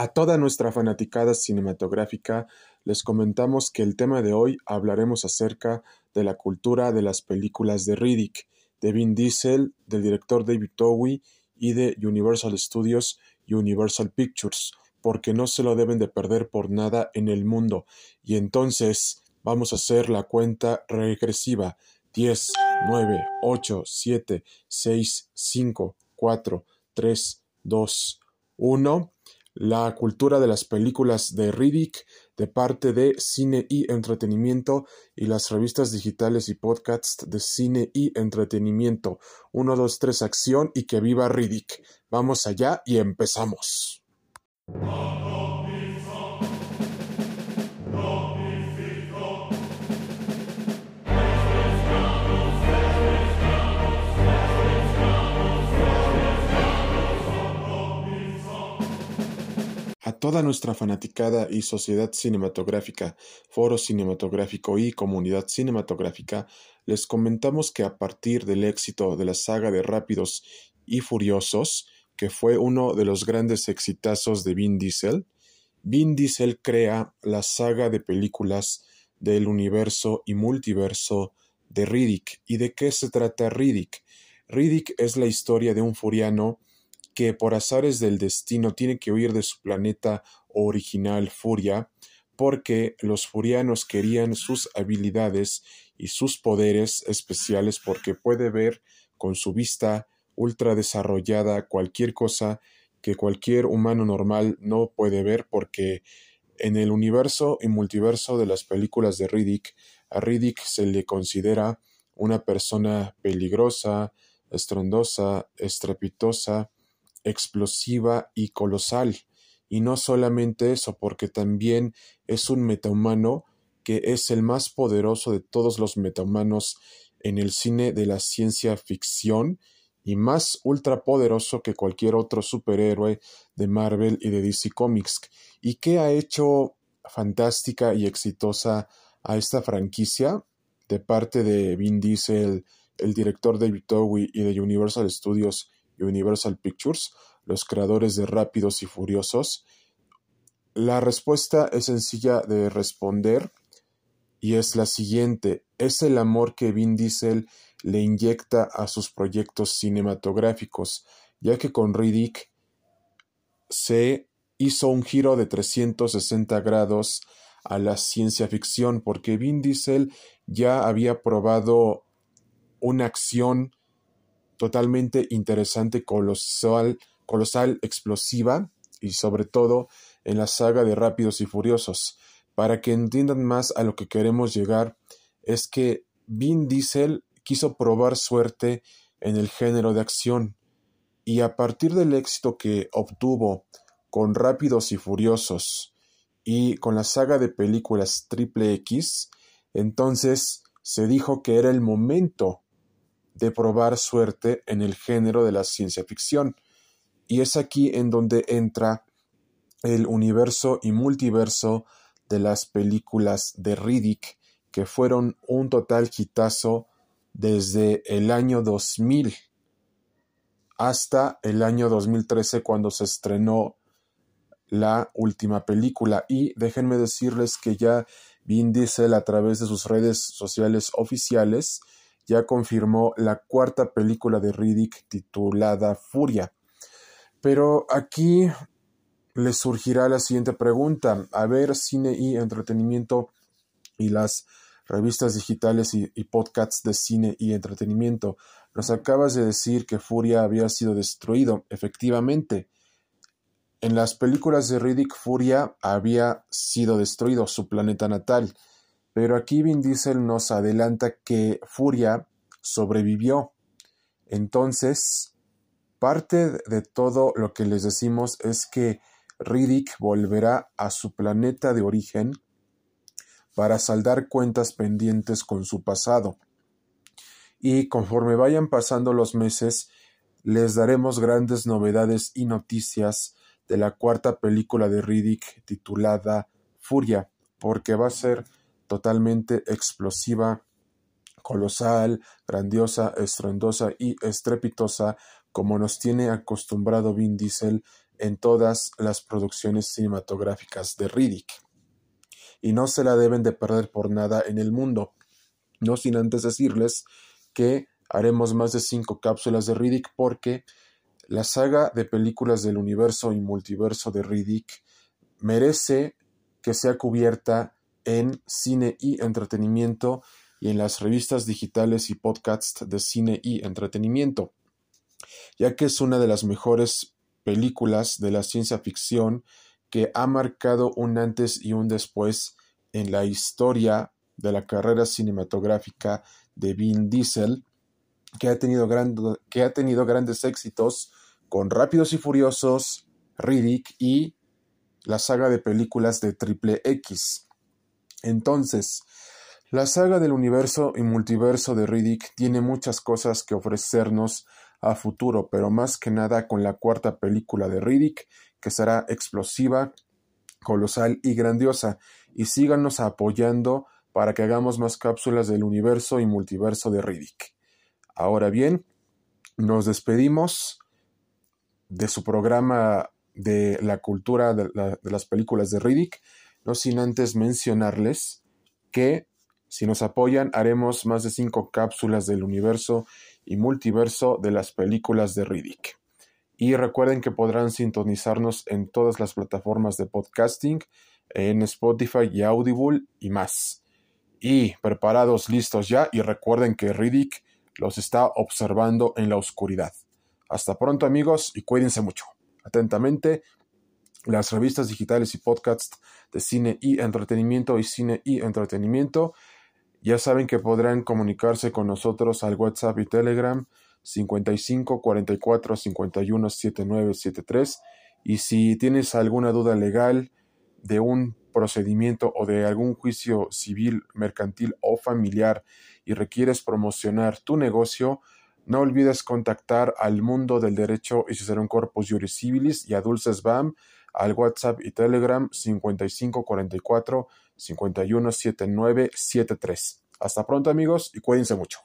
A toda nuestra fanaticada cinematográfica les comentamos que el tema de hoy hablaremos acerca de la cultura de las películas de Riddick, de Vin Diesel, del director David Bowie y de Universal Studios y Universal Pictures, porque no se lo deben de perder por nada en el mundo. Y entonces vamos a hacer la cuenta regresiva. 10, 9, 8, 7, 6, 5, 4, 3, 2, 1 la cultura de las películas de Riddick de parte de Cine y Entretenimiento y las revistas digitales y podcasts de Cine y Entretenimiento. 1, 2, 3, acción y que viva Riddick. Vamos allá y empezamos. Toda nuestra fanaticada y sociedad cinematográfica, foro cinematográfico y comunidad cinematográfica, les comentamos que a partir del éxito de la saga de Rápidos y Furiosos, que fue uno de los grandes exitazos de Vin Diesel, Vin Diesel crea la saga de películas del universo y multiverso de Riddick. ¿Y de qué se trata Riddick? Riddick es la historia de un furiano que por azares del destino tiene que huir de su planeta original Furia, porque los furianos querían sus habilidades y sus poderes especiales porque puede ver con su vista ultra desarrollada cualquier cosa que cualquier humano normal no puede ver porque en el universo y multiverso de las películas de Riddick, a Riddick se le considera una persona peligrosa, estrondosa, estrepitosa, explosiva y colosal. Y no solamente eso, porque también es un metahumano que es el más poderoso de todos los metahumanos en el cine de la ciencia ficción y más ultrapoderoso que cualquier otro superhéroe de Marvel y de DC Comics. ¿Y qué ha hecho fantástica y exitosa a esta franquicia de parte de Vin Diesel, el director David Bowie y de Universal Studios Universal Pictures, los creadores de Rápidos y Furiosos? La respuesta es sencilla de responder y es la siguiente. Es el amor que Vin Diesel le inyecta a sus proyectos cinematográficos, ya que con Riddick se hizo un giro de 360 grados a la ciencia ficción, porque Vin Diesel ya había probado una acción totalmente interesante, colosal, colosal, explosiva y sobre todo en la saga de Rápidos y Furiosos. Para que entiendan más a lo que queremos llegar, es que Vin Diesel quiso probar suerte en el género de acción y a partir del éxito que obtuvo con Rápidos y Furiosos y con la saga de películas Triple X, entonces se dijo que era el momento de probar suerte en el género de la ciencia ficción. Y es aquí en donde entra el universo y multiverso de las películas de Riddick, que fueron un total hitazo desde el año 2000 hasta el año 2013 cuando se estrenó la última película. Y déjenme decirles que ya Vin Diesel a través de sus redes sociales oficiales ya confirmó la cuarta película de Riddick titulada Furia. Pero aquí les surgirá la siguiente pregunta. A ver, cine y entretenimiento y las revistas digitales y, y, podcasts de cine y entretenimiento. Nos acabas de decir que Furia había sido destruido. Efectivamente, en las películas de Riddick, Furia había sido destruido, su planeta natal. Pero aquí Vin Diesel nos adelanta que Furia sobrevivió. Entonces, parte de todo lo que les decimos es que Riddick volverá a su planeta de origen para saldar cuentas pendientes con su pasado. Y conforme vayan pasando los meses, les daremos grandes novedades y noticias de la cuarta película de Riddick titulada Furia, porque va a ser totalmente explosiva, colosal, grandiosa, estruendosa y estrepitosa, como nos tiene acostumbrado Vin Diesel en todas las producciones cinematográficas de Riddick. Y no se la deben de perder por nada en el mundo. No sin antes decirles que haremos más de cinco cápsulas de Riddick porque la saga de películas del universo y multiverso de Riddick merece que sea cubierta en cine y entretenimiento y en las revistas digitales y podcasts de cine y entretenimiento, ya que es una de las mejores películas de la ciencia ficción que ha marcado un antes y un después en la historia de la carrera cinematográfica de Vin Diesel, que ha tenido, que ha tenido grandes éxitos con Rápidos y Furiosos, Riddick y la saga de películas de Triple X. Entonces, la saga del universo y multiverso de Riddick tiene muchas cosas que ofrecernos a futuro, pero más que nada con la cuarta película de Riddick, que será explosiva, colosal y grandiosa. Y síganos apoyando para que hagamos más cápsulas del universo y multiverso de Riddick. Ahora bien, nos despedimos de su programa de la cultura de, de las películas de Riddick, no sin antes mencionarles que si nos apoyan haremos más de cinco cápsulas del universo y multiverso de las películas de Riddick. Y recuerden que podrán sintonizarnos en todas las plataformas de podcasting, en Spotify y Audible y más. Y preparados, listos ya, y recuerden que Riddick los está observando en la oscuridad. Hasta pronto amigos y cuídense mucho. Atentamente, las revistas digitales y podcasts de cine y entretenimiento y cine y entretenimiento. Ya saben que podrán comunicarse con nosotros al WhatsApp y Telegram 55 44 51 79 73 y si tienes alguna duda legal de un procedimiento o de algún juicio civil, mercantil o familiar y requieres promocionar tu negocio, no olvides contactar al mundo del derecho y si un corpus juris civilis y a Dulces BAM al WhatsApp y Telegram 5544 517973. Hasta pronto amigos y cuídense mucho.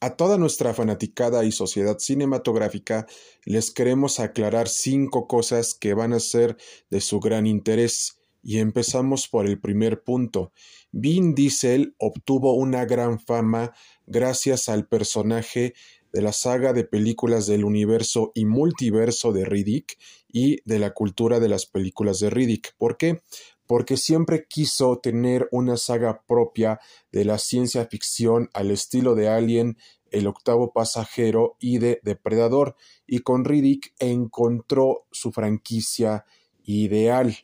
A toda nuestra fanaticada y sociedad cinematográfica les queremos aclarar cinco cosas que van a ser de su gran interés. Y empezamos por el primer punto. Vin Diesel obtuvo una gran fama gracias al personaje de la saga de películas del universo y multiverso de Riddick y de la cultura de las películas de Riddick. ¿Por qué? Porque siempre quiso tener una saga propia de la ciencia ficción al estilo de Alien, El octavo pasajero y de Depredador, y con Riddick encontró su franquicia ideal,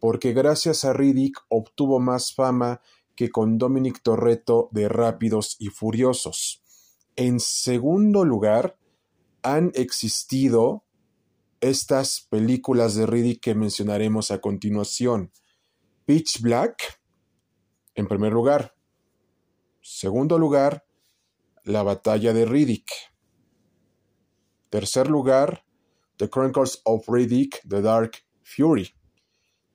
porque gracias a Riddick obtuvo más fama que con Dominic Torretto de Rápidos y Furiosos. En segundo lugar, han existido estas películas de Riddick que mencionaremos a continuación. Pitch Black, en primer lugar. Segundo lugar, La batalla de Riddick. Tercer lugar, The Chronicles of Riddick, The Dark Fury.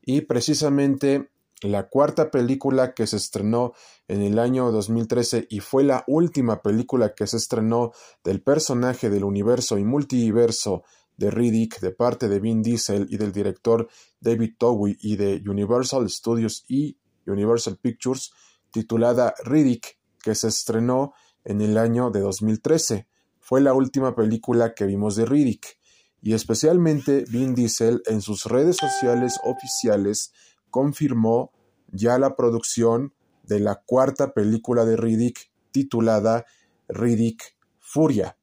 Y precisamente la cuarta película que se estrenó en el año 2013 y fue la última película que se estrenó del personaje del universo y multiverso de Riddick de parte de Vin Diesel y del director David Towie y de Universal Studios y Universal Pictures titulada Riddick que se estrenó en el año de 2013. Fue la última película que vimos de Riddick y especialmente Vin Diesel en sus redes sociales oficiales confirmó ya la producción de la cuarta película de Riddick titulada Riddick Furia.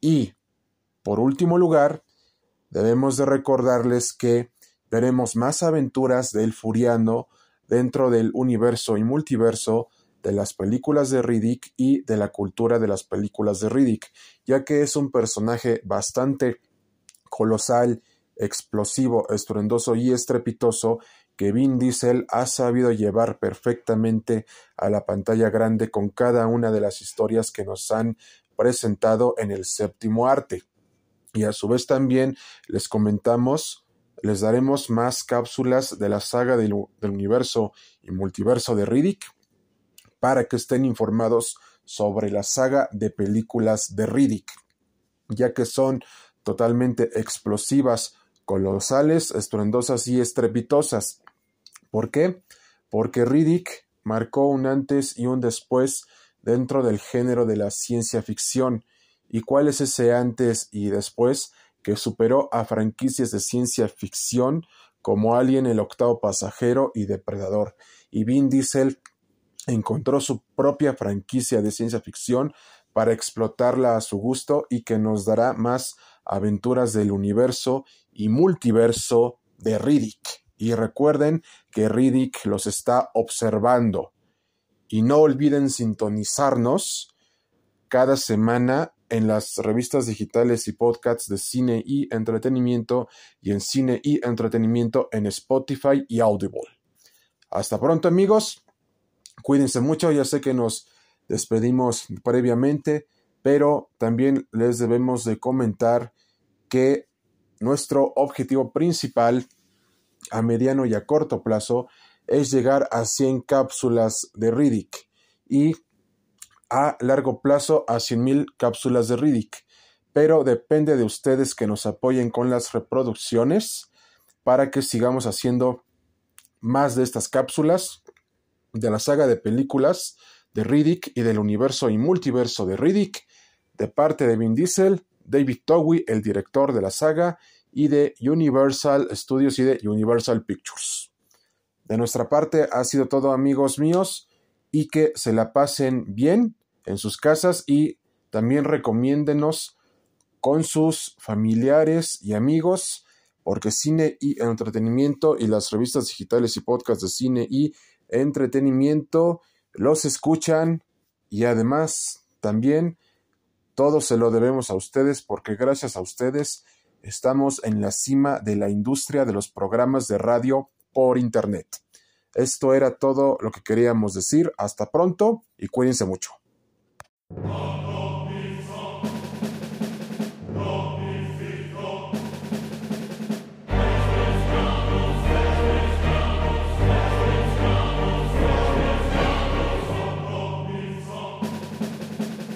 Y, por último lugar, debemos de recordarles que veremos más aventuras del Furiano dentro del universo y multiverso de las películas de Riddick y de la cultura de las películas de Riddick, ya que es un personaje bastante colosal, explosivo, estruendoso y estrepitoso que Vin Diesel ha sabido llevar perfectamente a la pantalla grande con cada una de las historias que nos han presentado en el séptimo arte. Y a su vez también les comentamos, les daremos más cápsulas de la saga del, del universo y multiverso de Riddick para que estén informados sobre la saga de películas de Riddick, ya que son totalmente explosivas, colosales, estruendosas y estrepitosas. ¿Por qué? Porque Riddick marcó un antes y un después dentro del género de la ciencia ficción. ¿Y cuál es ese antes y después que superó a franquicias de ciencia ficción como Alien, el octavo pasajero y Depredador? Y Vin Diesel encontró su propia franquicia de ciencia ficción para explotarla a su gusto y que nos dará más aventuras del universo y multiverso de Riddick. Y recuerden que Riddick los está observando. Y no olviden sintonizarnos cada semana en las revistas digitales y podcasts de cine y entretenimiento y en cine y entretenimiento en Spotify y Audible. Hasta pronto amigos, cuídense mucho, ya sé que nos despedimos previamente, pero también les debemos de comentar que nuestro objetivo principal a mediano y a corto plazo es llegar a 100 cápsulas de Riddick y a largo plazo a 100.000 cápsulas de Riddick. Pero depende de ustedes que nos apoyen con las reproducciones para que sigamos haciendo más de estas cápsulas de la saga de películas de Riddick y del universo y multiverso de Riddick de parte de Vin Diesel, David Towie, el director de la saga, y de Universal Studios y de Universal Pictures. De nuestra parte ha sido todo amigos míos y que se la pasen bien en sus casas y también recomiéndenos con sus familiares y amigos porque cine y entretenimiento y las revistas digitales y podcasts de cine y entretenimiento los escuchan y además también todo se lo debemos a ustedes porque gracias a ustedes estamos en la cima de la industria de los programas de radio por Internet. Esto era todo lo que queríamos decir. Hasta pronto y cuídense mucho.